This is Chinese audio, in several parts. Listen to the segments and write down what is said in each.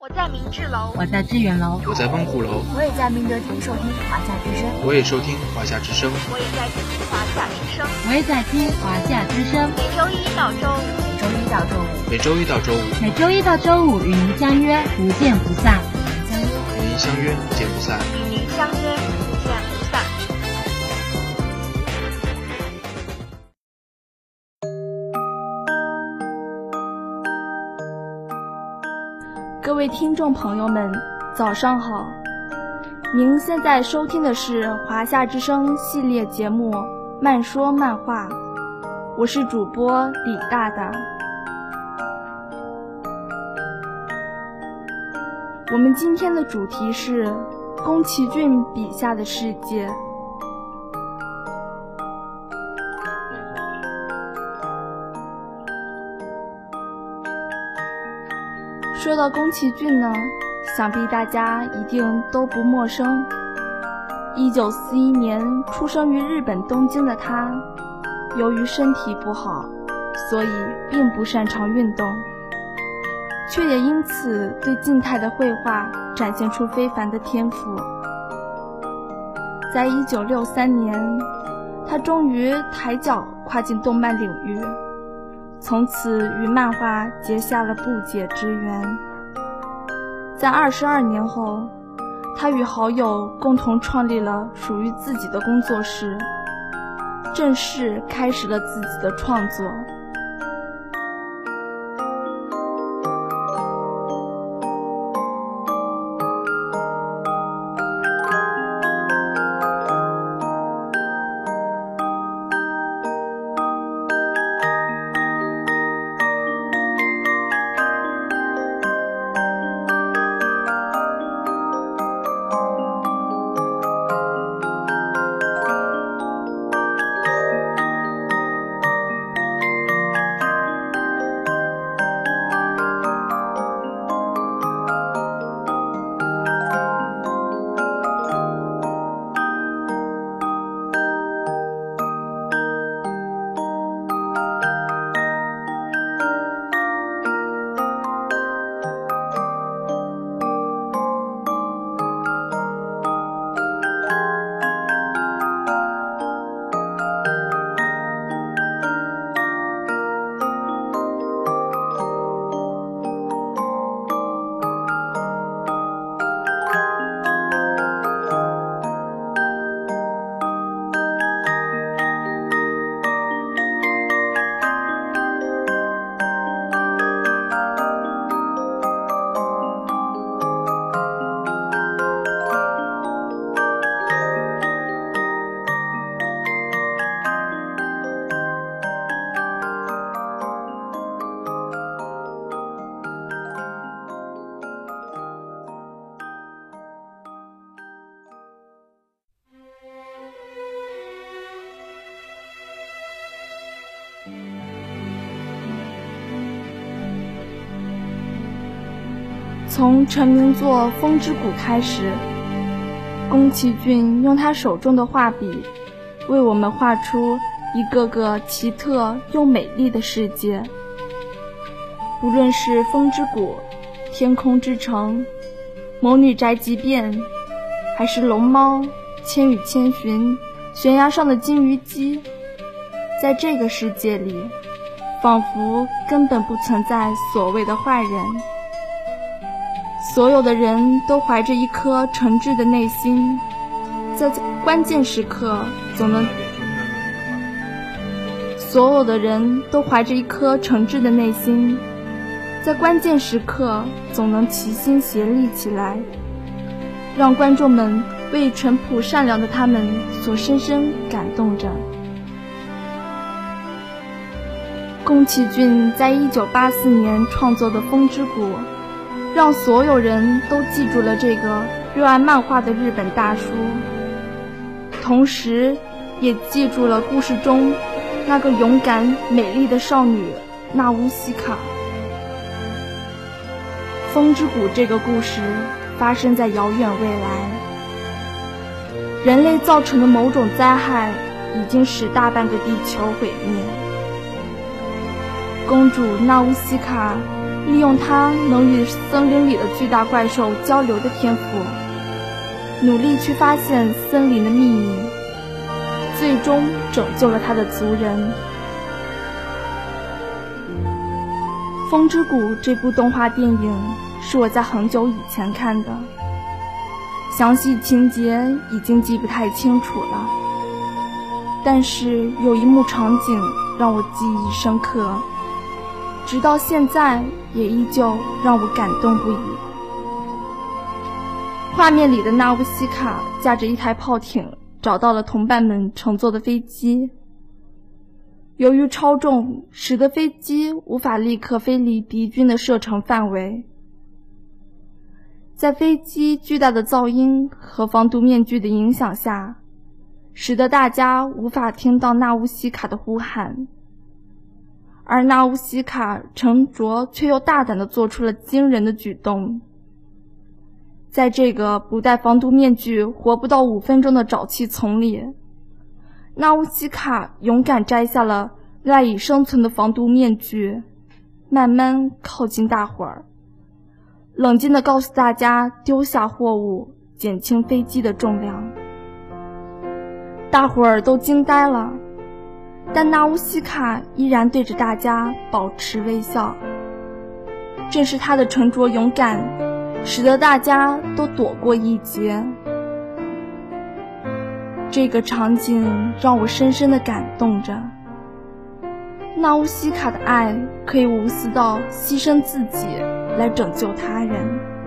我在明治楼，我在致远楼，我在望湖楼，我也在明德厅收听华夏之声，我也收听华夏之声，我也在听华夏之声，我也在听华夏之声。每周一到周五，每周一到周五，每周一到周五，每周一到周五与您相约，不见不散。与您相约，不见不散。与您相约，各位听众朋友们，早上好！您现在收听的是华夏之声系列节目《慢说漫画》，我是主播李大大。我们今天的主题是宫崎骏笔下的世界。说到宫崎骏呢，想必大家一定都不陌生。一九四一年出生于日本东京的他，由于身体不好，所以并不擅长运动，却也因此对静态的绘画展现出非凡的天赋。在一九六三年，他终于抬脚跨进动漫领域。从此与漫画结下了不解之缘。在二十二年后，他与好友共同创立了属于自己的工作室，正式开始了自己的创作。从成名作《风之谷》开始，宫崎骏用他手中的画笔，为我们画出一个个奇特又美丽的世界。无论是《风之谷》《天空之城》《魔女宅急便》，还是《龙猫》《千与千寻》《悬崖上的金鱼姬》，在这个世界里，仿佛根本不存在所谓的坏人。所有的人都怀着一颗诚挚的内心，在关键时刻总能。所有的人都怀着一颗诚挚的内心，在关键时刻总能齐心协力起来，让观众们为淳朴善良的他们所深深感动着。宫崎骏在一九八四年创作的《风之谷》。让所有人都记住了这个热爱漫画的日本大叔，同时，也记住了故事中那个勇敢美丽的少女纳乌西卡。《风之谷》这个故事发生在遥远未来，人类造成的某种灾害已经使大半个地球毁灭。公主纳乌西卡。利用他能与森林里的巨大怪兽交流的天赋，努力去发现森林的秘密，最终拯救了他的族人。《风之谷》这部动画电影是我在很久以前看的，详细情节已经记不太清楚了，但是有一幕场景让我记忆深刻。直到现在也依旧让我感动不已。画面里的纳乌西卡驾着一台炮艇找到了同伴们乘坐的飞机，由于超重，使得飞机无法立刻飞离敌军的射程范围。在飞机巨大的噪音和防毒面具的影响下，使得大家无法听到纳乌西卡的呼喊。而纳乌西卡沉着却又大胆地做出了惊人的举动，在这个不戴防毒面具活不到五分钟的沼气丛里，纳乌西卡勇敢摘下了赖以生存的防毒面具，慢慢靠近大伙儿，冷静地告诉大家丢下货物，减轻飞机的重量。大伙儿都惊呆了。但纳乌西卡依然对着大家保持微笑。正是他的沉着勇敢，使得大家都躲过一劫。这个场景让我深深的感动着。纳乌西卡的爱可以无私到牺牲自己来拯救他人。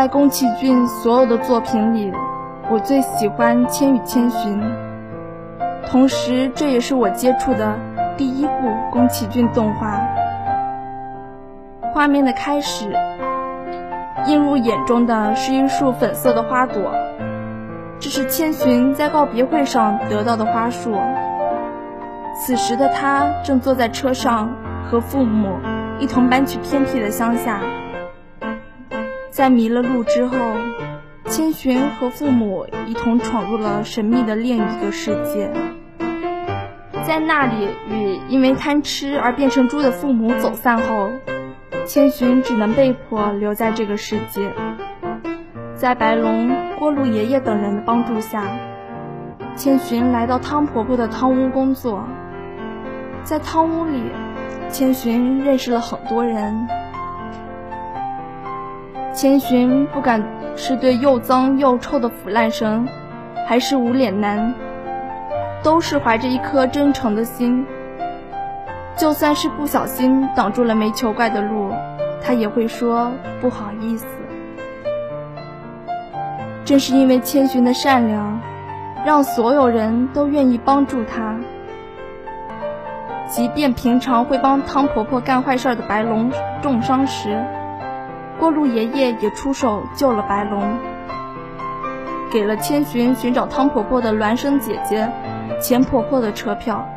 在宫崎骏所有的作品里，我最喜欢《千与千寻》，同时这也是我接触的第一部宫崎骏动画。画面的开始，映入眼中的是一束粉色的花朵，这是千寻在告别会上得到的花束。此时的他正坐在车上，和父母一同搬去偏僻的乡下。在迷了路之后，千寻和父母一同闯入了神秘的另一个世界。在那里，与因为贪吃而变成猪的父母走散后，千寻只能被迫留在这个世界。在白龙、锅炉爷爷等人的帮助下，千寻来到汤婆婆的汤屋工作。在汤屋里，千寻认识了很多人。千寻不管是对又脏又臭的腐烂神，还是无脸男，都是怀着一颗真诚的心。就算是不小心挡住了煤球怪的路，他也会说不好意思。正是因为千寻的善良，让所有人都愿意帮助他。即便平常会帮汤婆婆干坏事的白龙重伤时，过路爷爷也出手救了白龙，给了千寻寻找汤婆婆的孪生姐姐钱婆婆的车票。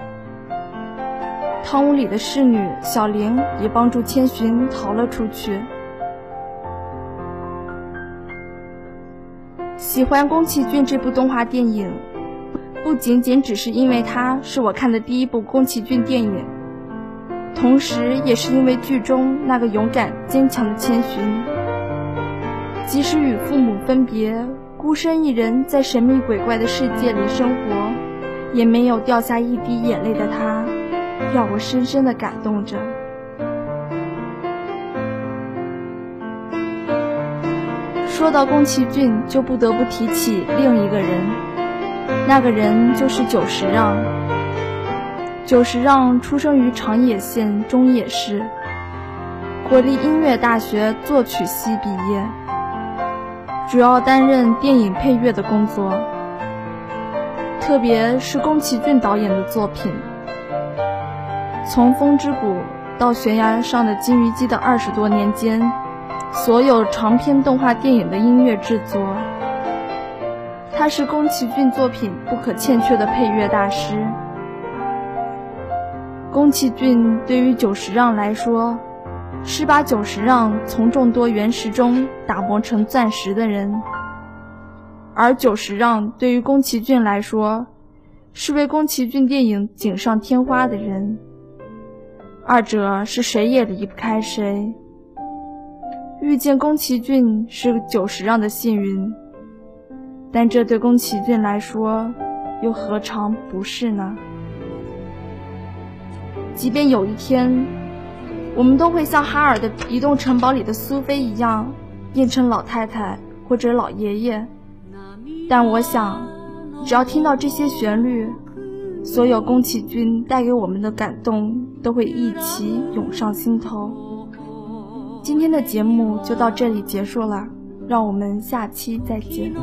汤屋里的侍女小玲也帮助千寻逃了出去。喜欢宫崎骏这部动画电影，不仅仅只是因为它是我看的第一部宫崎骏电影。同时，也是因为剧中那个勇敢坚强的千寻，即使与父母分别，孤身一人在神秘鬼怪的世界里生活，也没有掉下一滴眼泪的他，让我深深的感动着。说到宫崎骏，就不得不提起另一个人，那个人就是久石让。久石让出生于长野县中野市，国立音乐大学作曲系毕业，主要担任电影配乐的工作，特别是宫崎骏导演的作品，从风之谷到悬崖上的金鱼姬的二十多年间，所有长篇动画电影的音乐制作，他是宫崎骏作品不可欠缺的配乐大师。宫崎骏对于久石让来说，是把久石让从众多原石中打磨成钻石的人；而久石让对于宫崎骏来说，是为宫崎骏电影锦上添花的人。二者是谁也离不开谁。遇见宫崎骏是久石让的幸运，但这对宫崎骏来说，又何尝不是呢？即便有一天，我们都会像哈尔的移动城堡里的苏菲一样，变成老太太或者老爷爷，但我想，只要听到这些旋律，所有宫崎骏带给我们的感动都会一起涌上心头。今天的节目就到这里结束了，让我们下期再见。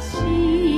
しい。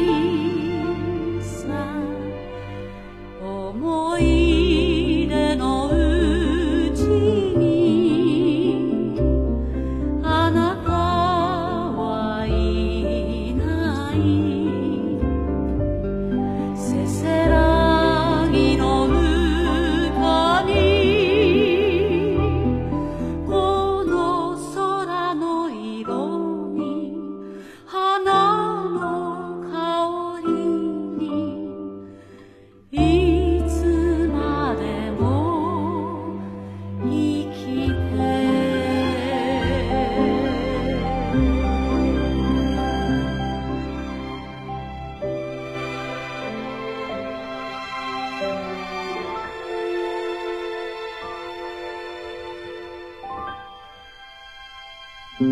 华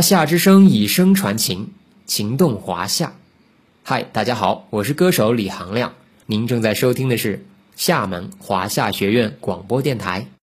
夏之声以声传情，情动华夏。嗨，大家好，我是歌手李行亮，您正在收听的是厦门华夏学院广播电台。